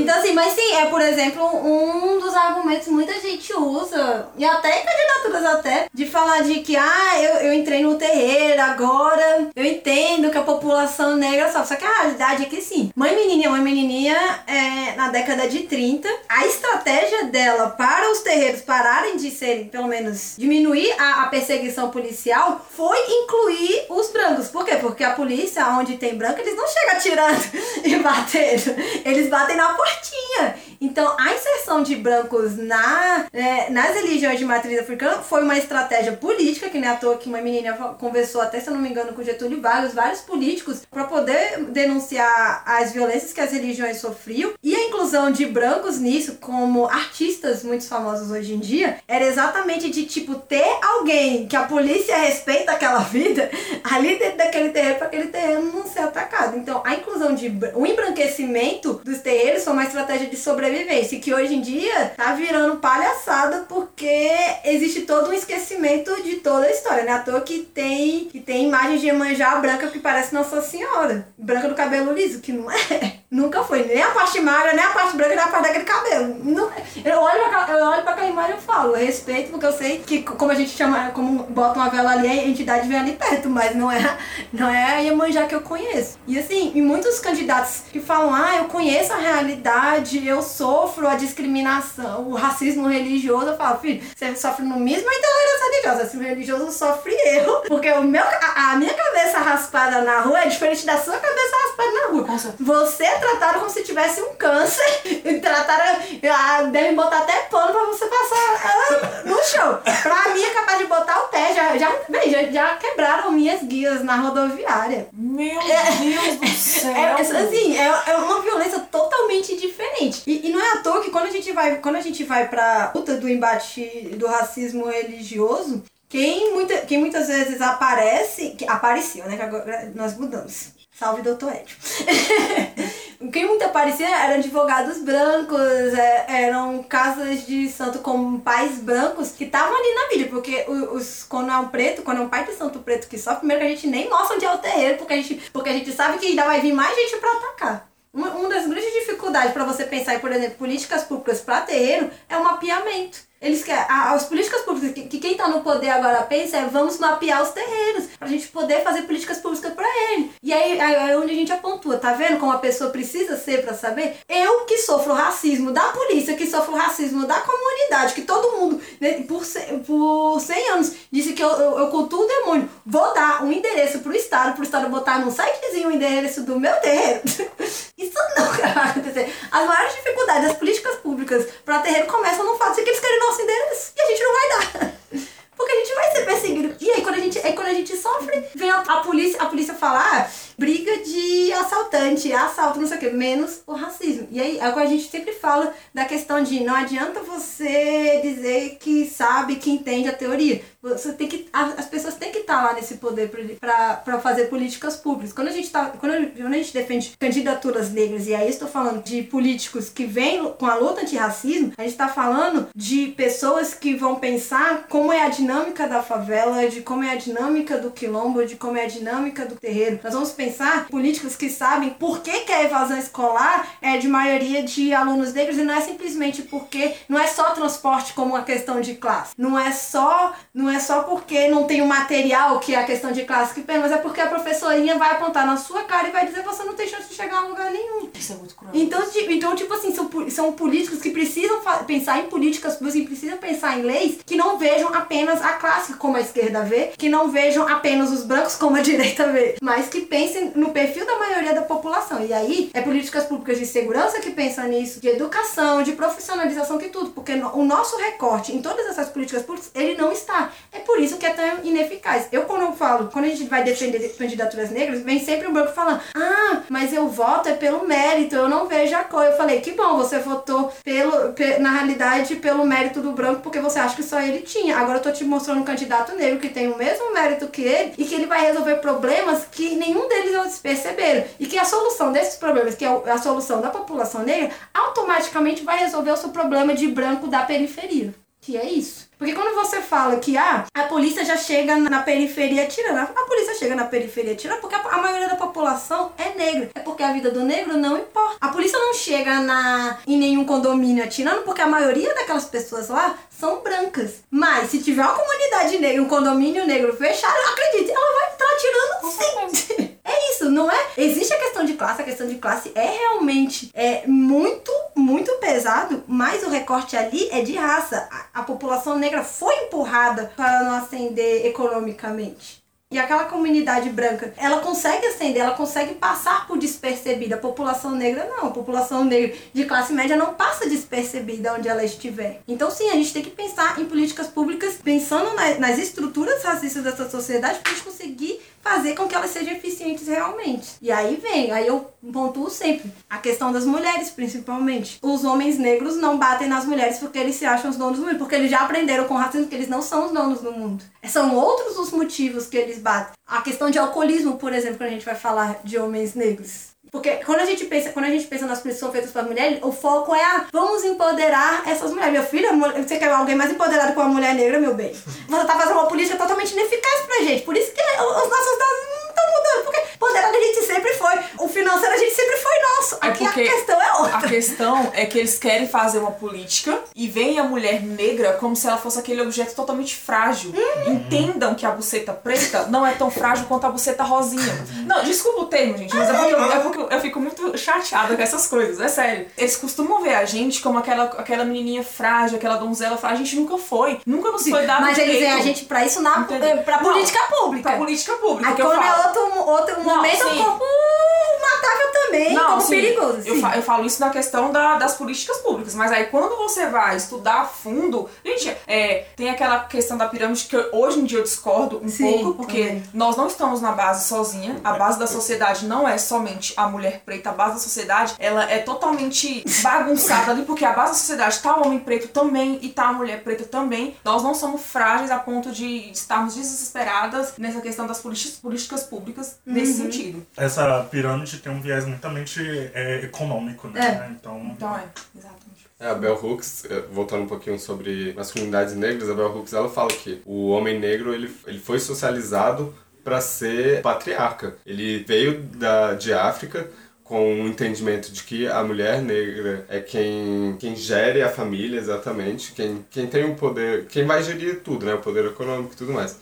Então, assim, mas sim, é, por exemplo, um dos argumentos muita gente usa, e até em candidaturas até, de falar de que, ah, eu, eu entrei no terreiro, agora eu entendo que a população negra sofre. Só que a realidade é que sim, mãe menininha, mãe menininha, é, na década de 30, a estratégia dela para os terreiros pararem de serem, pelo menos, diminuir a, a perseguição policial, foi incluir os brancos. Por quê? Porque a polícia, onde tem branco, eles não chegam atirando e batendo. Eles batem na portinha. Então, a inserção de brancos na, é, nas religiões de matriz africana foi uma estratégia política, que nem à toa que uma menina conversou até, se eu não me engano, com Getúlio Vargas, vários políticos, para poder denunciar as violências que as religiões sofriam. E a inclusão de brancos nisso, como artistas muito famosos hoje em dia, era exatamente de, tipo, ter alguém que a polícia respeita aquela vida ali dentro daquele terreno, para aquele terreno não ser atacado. Então, a inclusão de... O embranquecimento dos terreiros foi uma estratégia de sobrevivência, que hoje em dia tá virando palhaçada porque existe todo um esquecimento de toda a história, né? À toa que tem, que tem imagens de Iemanjá branca que parece Nossa Senhora. Branca do cabelo liso, que não é. Nunca foi. Nem a parte magra, nem a parte branca, nem a parte daquele cabelo. Não, é. eu, olho pra, eu olho pra aquela imagem e falo, eu respeito, porque eu sei que como a gente chama, como bota uma vela ali, a entidade vem ali perto, mas não é, não é a Iemanjá que eu conheço. E assim, e muitos candidatos que falam, ah, eu conheço a realidade, eu sofro a discriminação, o racismo religioso, eu falo, filho, você sofre no mesmo intolerância religiosa, racismo religioso sofre eu, porque o meu, a, a minha cabeça raspada na rua é diferente da sua cabeça raspada na rua. Certeza. Você é tratado como se tivesse um câncer. E trataram. ah, Devem botar até pano pra você passar ela no chão. Pra mim é capaz de botar o pé. Já, já, bem, já, já quebraram minhas guias na rodoviária. Meu Deus do céu! É, é, assim, é, é uma violência totalmente diferente. E, e não é à toa que quando a gente vai, quando a gente vai pra luta do embate do racismo religioso, quem, muita, quem muitas vezes aparece, que apareceu, né? Que agora nós mudamos. Salve, doutor Edio. Quem muito aparecia eram advogados brancos, é, eram casas de santo com pais brancos que estavam ali na mídia, porque os, quando é um preto, quando é um pai de santo preto que sofre, primeiro que a gente nem mostra onde é o terreiro, porque a gente, porque a gente sabe que ainda vai vir mais gente pra atacar. Uma, uma das grandes dificuldades para você pensar em, por exemplo, políticas públicas para terreiro é o mapeamento. Eles querem, a- as políticas públicas, que, que quem está no poder agora pensa é vamos mapear os terreiros, pra gente poder fazer políticas públicas para ele. E aí, é onde a gente apontua, tá vendo como a pessoa precisa ser para saber? Eu que sofro racismo da polícia, que sofro racismo da comunidade, que todo mundo, né, por, por 100 anos, disse que eu, eu, eu cultuo o demônio. Vou dar um endereço pro Estado, pro Estado botar num sitezinho o endereço do meu terreiro. Isso nunca vai acontecer. As maiores dificuldades das políticas públicas para terreiro começam no fato de que eles querem nosso endereço e a gente não vai dar. Porque a gente vai ser perseguido. E aí quando a gente, aí, quando a gente sofre, vem a, a polícia, a polícia falar ah, briga de assaltante, assalto, não sei o que, menos o racismo. E aí agora a gente sempre fala da questão de não adianta você dizer que sabe, que entende a teoria. Você tem que. As pessoas têm que estar lá nesse poder para fazer políticas públicas. Quando a gente tá. Quando quando a gente defende candidaturas negras, e aí estou falando de políticos que vêm com a luta antirracismo, a gente está falando de pessoas que vão pensar como é a dinâmica da favela, de como é a dinâmica do quilombo, de como é a dinâmica do terreiro. Nós vamos pensar políticos que sabem por que, que a evasão escolar é de maioria de alunos negros e não é simplesmente porque não é só transporte como uma questão de classe. Não é só, não é só porque não tem o material, que é a questão de classe que pena, mas é porque a professorinha vai apontar na sua cara e vai dizer você não tem chance de chegar a lugar nenhum. Isso é muito cruel. Então, ti- então tipo assim, são, são políticos que precisam pensar em políticas públicas, que precisam pensar em leis que não vejam apenas a classe como a esquerda vê, que não vejam apenas os brancos como a direita vê, mas que pensem no perfil da maioria da população. E aí, é políticas públicas de segurança que pensam nisso, de educação, de profissionalização, que tudo, porque o nosso recorte em todas essas políticas públicas, ele não está. É por isso que é tão ineficaz. Eu, quando eu falo, quando a gente vai defender candidaturas negras, vem sempre um branco falando: ah, mas eu voto é pelo mérito, eu não vejo a cor. Eu falei: que bom, você votou pelo, pe- na realidade pelo mérito do branco, porque você acha que só ele tinha. Agora eu tô te mostrando um candidato negro que tem o mesmo mérito que ele e que ele vai resolver problemas que nenhum deles eles perceberam. E que a solução desses problemas, que é a solução da população negra, automaticamente vai resolver o seu problema de branco da periferia. Que é isso. Porque quando você fala que ah, a polícia já chega na periferia atirando, a polícia chega na periferia atirando porque a, a maioria da população é negra. É porque a vida do negro não importa. A polícia não chega na, em nenhum condomínio atirando porque a maioria daquelas pessoas lá são brancas. Mas se tiver uma comunidade negra, um condomínio negro fechado, acredite, ela vai estar atirando sim. É isso, não é? Existe a questão de classe, a questão de classe é realmente é muito, muito pesado, mas o recorte ali é de raça. A, a população negra foi empurrada para não ascender economicamente. E aquela comunidade branca, ela consegue ascender, ela consegue passar por despercebida. A população negra não. A população negra de classe média não passa despercebida onde ela estiver. Então, sim, a gente tem que pensar em políticas públicas, pensando na- nas estruturas racistas dessa sociedade, para a gente conseguir fazer com que elas sejam eficientes realmente. E aí vem, aí eu pontuo sempre, a questão das mulheres, principalmente. Os homens negros não batem nas mulheres porque eles se acham os donos do mundo, porque eles já aprenderam com o racismo que eles não são os donos do mundo. São outros os motivos que eles batem. A questão de alcoolismo, por exemplo, quando a gente vai falar de homens negros. Porque quando a gente pensa, quando a gente pensa nas políticas que são feitas para mulheres, o foco é ah, vamos empoderar essas mulheres. Meu filho, a você quer alguém mais empoderado que uma mulher negra, meu bem? Você tá fazendo uma política totalmente ineficaz pra gente. Por isso que os nossos dados não estão mudando. Porque empoderado a gente sempre foi. O financeiro a gente sempre foi nosso. É Aqui porque a questão é outra. A questão é que eles querem fazer uma política e veem a mulher negra como se ela fosse aquele objeto totalmente frágil. Entendam que a buceta preta não é tão frágil quanto a buceta rosinha. Não, desculpa o termo, gente, mas é porque, eu, é porque eu- fico muito chateada com essas coisas, é sério. Eles costumam ver a gente como aquela, aquela menininha frágil, aquela donzela frágil. A gente nunca foi. Nunca nos foi dado Mas eles direito. veem a gente pra isso na Entendeu? pra Não, política pública. Pra política pública. Aí que eu quando falo. Outro, outro Não, momento, sim. eu como uh, matável também, como sim, perigoso. Eu, sim. fa- eu falo isso na questão da- das políticas públicas, mas aí quando você vai estudar a fundo, gente, é, tem aquela questão da pirâmide que eu- hoje em dia eu discordo um pouco, porque também. nós não estamos na base sozinha, a base da sociedade não é somente a mulher preta, a base da sociedade ela é totalmente bagunçada ali, porque a base da sociedade tá o homem preto também e tá a mulher preta também. Nós não somos frágeis a ponto de estarmos desesperadas nessa questão das políticas, políticas públicas nesse Uhum. sentido. Essa pirâmide tem um viés muitamente é, econômico, né? Então, Então é, exatamente. É, a Bell Hooks, eh, voltando um pouquinho sobre masculinidades negras, a Bell Hooks ela fala que o homem negro ele, ele foi socializado para ser patriarca. Ele veio da, de África com o entendimento de que a mulher negra é quem, quem gere a família exatamente, quem, quem tem o poder, quem vai gerir tudo, né? O poder econômico e tudo mais.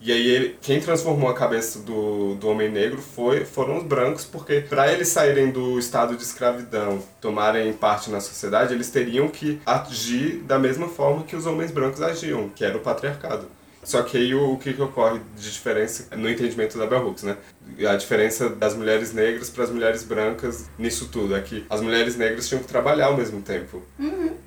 E aí ele, quem transformou a cabeça do, do homem negro foi, foram os brancos, porque para eles saírem do estado de escravidão, tomarem parte na sociedade, eles teriam que agir da mesma forma que os homens brancos agiam, que era o patriarcado. Só que aí o, o que, que ocorre de diferença no entendimento da Bell Hooks, né? A diferença das mulheres negras para as mulheres brancas nisso tudo é que as mulheres negras tinham que trabalhar ao mesmo tempo,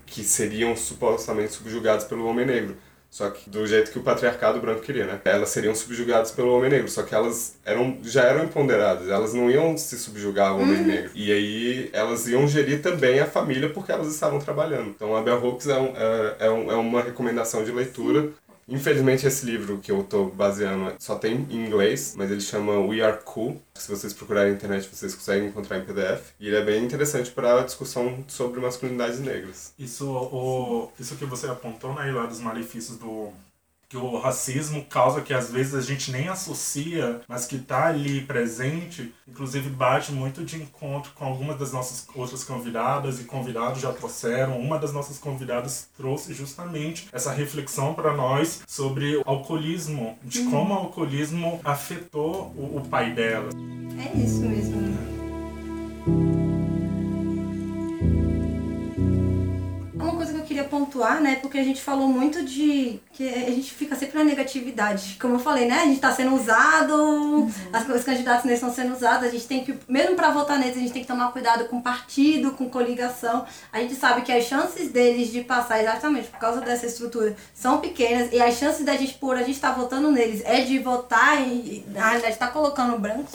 que seriam supostamente subjugadas pelo homem negro. Só que do jeito que o patriarcado branco queria, né? Elas seriam subjugadas pelo homem negro, só que elas eram, já eram empoderadas, elas não iam se subjugar ao homem negro. E aí elas iam gerir também a família porque elas estavam trabalhando. Então a Bell Hooks é, um- é, é um- é uma recomendação de leitura. Infelizmente esse livro que eu tô baseando só tem em inglês, mas ele chama We Are Cool. Se vocês procurarem na internet vocês conseguem encontrar em PDF. E ele é bem interessante para a discussão sobre masculinidades negras. Isso, o, isso que você apontou, né, lá dos malefícios do que o racismo causa que às vezes a gente nem associa, mas que está ali presente, inclusive bate muito de encontro com algumas das nossas outras convidadas e convidados já trouxeram. Uma das nossas convidadas trouxe justamente essa reflexão para nós sobre o alcoolismo, de Uhum. como o alcoolismo afetou o, o pai dela. É isso mesmo. Uma queria pontuar, né? Porque a gente falou muito de que a gente fica sempre na negatividade. Como eu falei, né? A gente tá sendo usado, as, os candidatos neles estão sendo usados, a gente tem que, mesmo para votar neles, a gente tem que tomar cuidado com partido, com coligação. A gente sabe que as chances deles de passar exatamente por causa dessa estrutura são pequenas e as chances da gente, por a gente estar votando neles, é de votar e, na realidade, tá colocando brancos.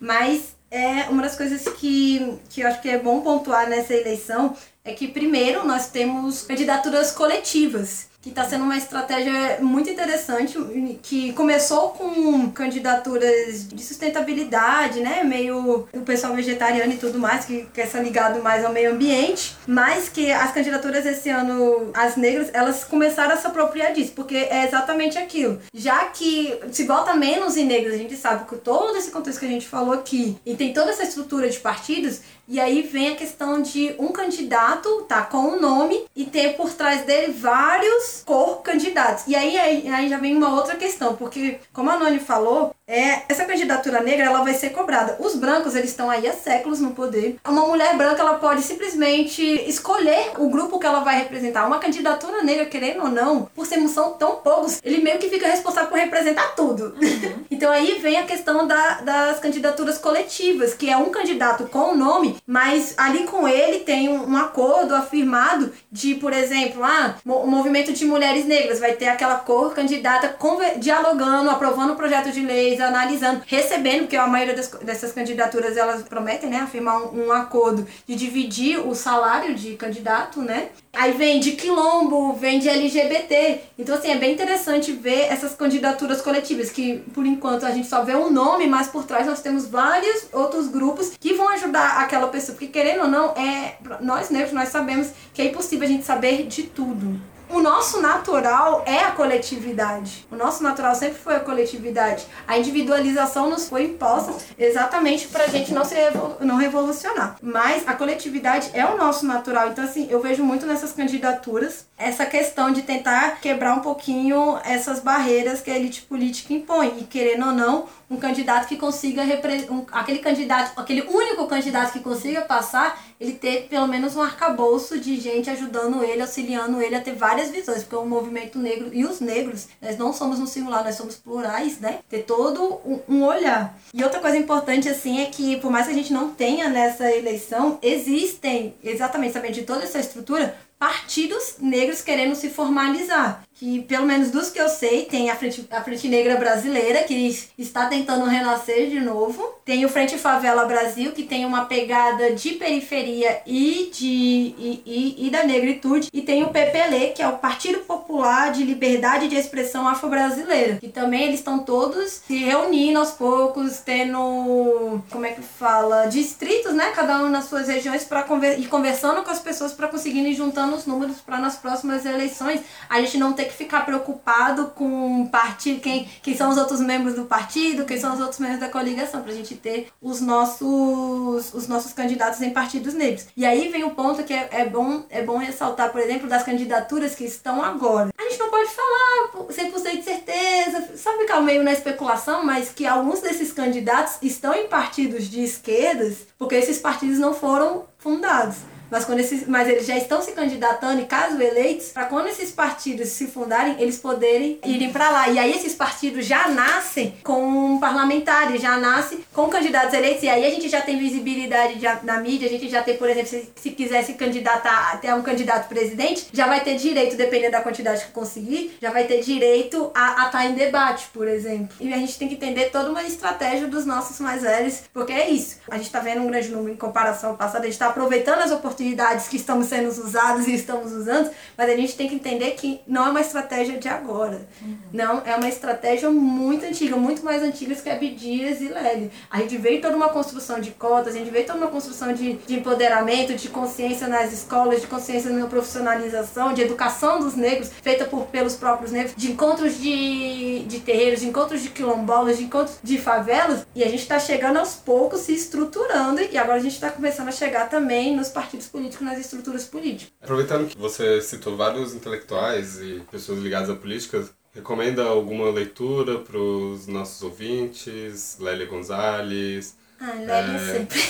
Mas é uma das coisas que, que eu acho que é bom pontuar nessa eleição é que, primeiro, nós temos candidaturas coletivas, que está sendo uma estratégia muito interessante, que começou com candidaturas de sustentabilidade, né? Meio o pessoal vegetariano e tudo mais, que quer ser ligado mais ao meio ambiente, mas que as candidaturas esse ano, as negras, elas começaram a se apropriar disso, porque é exatamente aquilo. Já que se vota menos em negros, a gente sabe que todo esse contexto que a gente falou aqui, e tem toda essa estrutura de partidos, e aí vem a questão de um candidato, tá, com um nome e ter por trás dele vários cor-candidatos. E aí, aí, aí já vem uma outra questão, porque, como a Noni falou, é, essa candidatura negra ela vai ser cobrada. Os brancos eles estão aí há séculos no poder. Uma mulher branca ela pode simplesmente escolher o grupo que ela vai representar. Uma candidatura negra, querendo ou não, por ser são tão poucos, ele meio que fica responsável por representar tudo. Uhum. então aí vem a questão da, das candidaturas coletivas, que é um candidato com o nome, mas ali com ele tem um, um acordo afirmado de, por exemplo, ah, o movimento de mulheres negras vai ter aquela cor candidata dialogando, aprovando o projeto de analisando, recebendo, porque a maioria das, dessas candidaturas elas prometem, né, afirmar um, um, acordo de dividir o salário de candidato, né? Aí vem de quilombo, vem de LGBT. Então, assim, é bem interessante ver essas candidaturas coletivas, que por enquanto a gente só vê um nome, mas por trás nós temos vários outros grupos que vão ajudar aquela pessoa. Porque, querendo ou não, é nós negros, nós sabemos que é impossível a gente saber de tudo. O nosso natural é a coletividade. O nosso natural sempre foi a coletividade. A individualização nos foi imposta exatamente para a gente não se revol não revolucionar. Mas a coletividade é o nosso natural. Então, assim, eu vejo muito nessas candidaturas essa questão de tentar quebrar um pouquinho essas barreiras que a elite política impõe. E querendo ou não, um candidato que consiga um, aquele candidato, aquele único candidato que consiga passar, ele ter pelo menos um arcabouço de gente ajudando ele, auxiliando ele a ter várias visões, porque o movimento negro e os negros, nós não somos no singular, nós somos plurais, né? Ter todo um, olhar. E outra coisa importante assim é que por mais que a gente não tenha nessa eleição, existem exatamente sabendo de toda essa estrutura partidos negros querendo se formalizar. Que, pelo menos dos que eu sei, tem a Frente, a Frente Negra Brasileira, que está tentando renascer de novo. Tem o Frente Favela Brasil, que tem uma pegada de periferia e, de, e, e, e da negritude. E tem o PPL, que é o Partido Popular de Liberdade de Expressão Afro-Brasileira. Que também eles estão todos se reunindo aos poucos, tendo, como é que fala, distritos, né? Cada um nas suas regiões, para conver e conversando com as pessoas para conseguirem juntando os números para nas próximas eleições a gente não ter que ficar preocupado com partido, quem, quem são os outros membros do partido, quem são os outros membros da coligação, pra gente ter os nossos, os nossos candidatos em partidos negros. E aí vem o ponto que é, é, bom, é bom ressaltar, por exemplo, das candidaturas que estão agora. A gente não pode falar 100% de certeza, só ficar meio na especulação, mas que alguns desses candidatos estão em partidos de esquerdas, porque esses partidos não foram fundados. Mas, quando esses, mas eles já estão se candidatando e, caso eleitos, para quando esses partidos se fundarem, eles poderem irem para lá. E aí esses partidos já nascem com parlamentares, já nascem com candidatos eleitos. E aí a gente já tem visibilidade de, na mídia, a gente já tem, por exemplo, se, se quiser se candidatar até um candidato presidente, já vai ter direito, dependendo da quantidade que conseguir, já vai ter direito a estar em debate, por exemplo. E a gente tem que entender toda uma estratégia dos nossos mais velhos, porque é isso. A gente está vendo um grande número em comparação ao passado, a gente está aproveitando as oportunidades oportunidades que estamos sendo usadas e estamos usando, mas a gente tem que entender que não é uma estratégia de agora. Não, é uma estratégia muito antiga, muito mais antiga que Abdias e Lely. A gente veio toda uma construção de cotas, a gente veio toda uma construção de, de empoderamento, de consciência nas escolas, de consciência na profissionalização, de educação dos negros, feita por, pelos próprios negros, de encontros de, de terreiros, de encontros de quilombolas, de encontros de favelas, e a gente está chegando aos poucos se estruturando, e agora a gente está começando a chegar também nos partidos políticos, nas estruturas políticas. Aproveitando que você citou vários intelectuais e pessoas ligadas à política, recomenda alguma leitura para os nossos ouvintes? Lélia Gonzalez? Ah, Lélia É. sempre.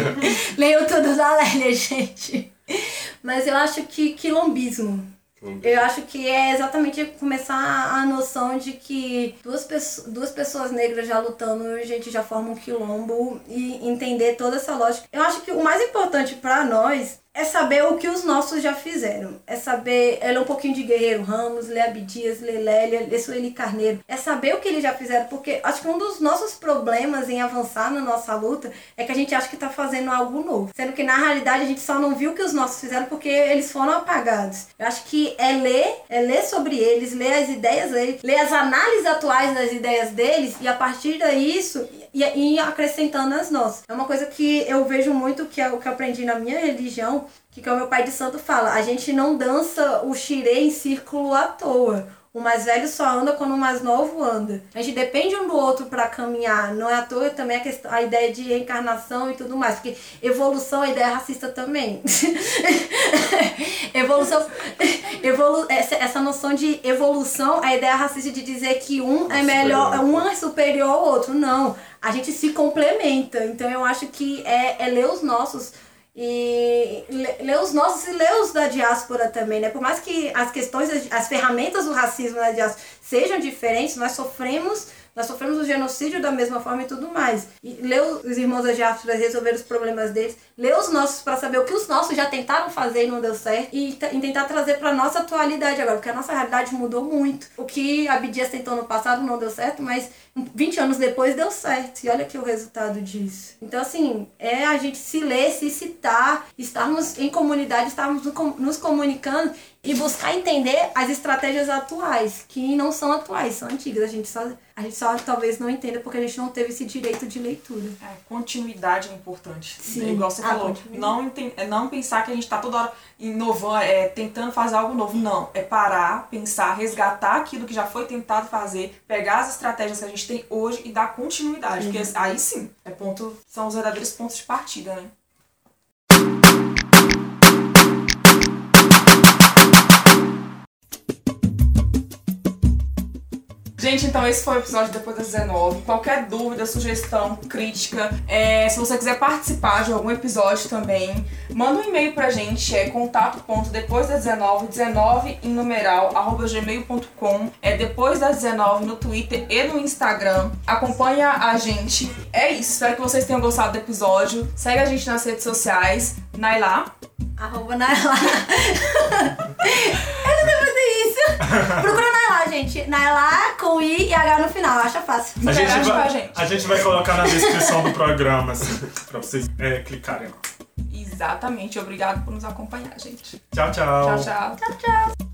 Leio tudo da Lélia, gente. Mas eu acho que quilombismo. Eu acho que é exatamente começar a noção de que duas, pesso- duas pessoas negras já lutando, a gente já forma um quilombo e entender toda essa lógica. Eu acho que o mais importante pra nós é saber o que os nossos já fizeram. É saber, é um pouquinho de Guerreiro Ramos, ler Abdias, ler Lélia, ler Sueli Carneiro. É saber o que eles já fizeram, porque acho que um dos nossos problemas em avançar na nossa luta é que a gente acha que tá fazendo algo novo. Sendo que na realidade a gente só não viu o que os nossos fizeram porque eles foram apagados. Eu acho que é ler, é ler sobre eles, ler as ideias deles, ler as análises atuais das ideias deles e a partir disso e, e acrescentando as nossas. É uma coisa que eu vejo muito que é o que eu aprendi na minha religião, que, que o meu pai de santo fala, a gente não dança o xirê em círculo à toa. O mais velho só anda quando o mais novo anda. A gente depende um do outro para caminhar. Não é à toa também a, questão, a ideia de reencarnação e tudo mais. Porque evolução é ideia racista também. evolução. Evolu essa, essa noção de evolução, a ideia racista de dizer que um é melhor, superior. um é superior ao outro. Não. A gente se complementa. Então eu acho que é, é ler os nossos e le- ler os nossos e ler os da diáspora também, né? Por mais que as questões, as ferramentas do racismo na diáspora sejam diferentes, nós sofremos, nós sofremos o genocídio da mesma forma e tudo mais. E ler os irmãos da diáspora resolver os problemas deles, ler os nossos para saber o que os nossos já tentaram fazer e não deu certo e, e tentar trazer para nossa atualidade agora, porque a nossa realidade mudou muito. O que a Abdias tentou no passado não deu certo, mas 20 anos depois deu certo. E olha aqui o resultado disso. Então, assim, é a gente se ler, se citar, estarmos em comunidade, estarmos nos comunicando e buscar entender as estratégias atuais, que não são atuais, são antigas. A gente só, a gente só talvez não entenda porque a gente não teve esse direito de leitura. É, continuidade é importante. Sim, Igual você a falou. Não, é não pensar que a gente tá toda hora inovando, é, tentando fazer algo novo. Não. É parar, pensar, resgatar aquilo que já foi tentado fazer, pegar as estratégias que a gente tem hoje e dar continuidade. Porque aí sim, é ponto, são os verdadeiros pontos de partida, né? Gente, então esse foi o episódio depois das 19. Qualquer dúvida, sugestão, crítica, é, se você quiser participar de algum episódio também, manda um e-mail pra gente, é contato.depois das 19, 19 em numeral, arroba gmail.com, é depois das 19 no Twitter e no Instagram. Acompanha a gente. É isso, espero que vocês tenham gostado do episódio. Segue a gente nas redes sociais. Nailá. Arroba Nailá. Eu não sei fazer isso. Procura Nailá, gente. Nailá com I e H no final. Acha fácil. A gente, com a vai, gente. a gente vai colocar na descrição do programa, assim, pra vocês é, clicarem lá. Exatamente. Obrigado por nos acompanhar, gente. Tchau, tchau. Tchau, tchau. Tchau, tchau.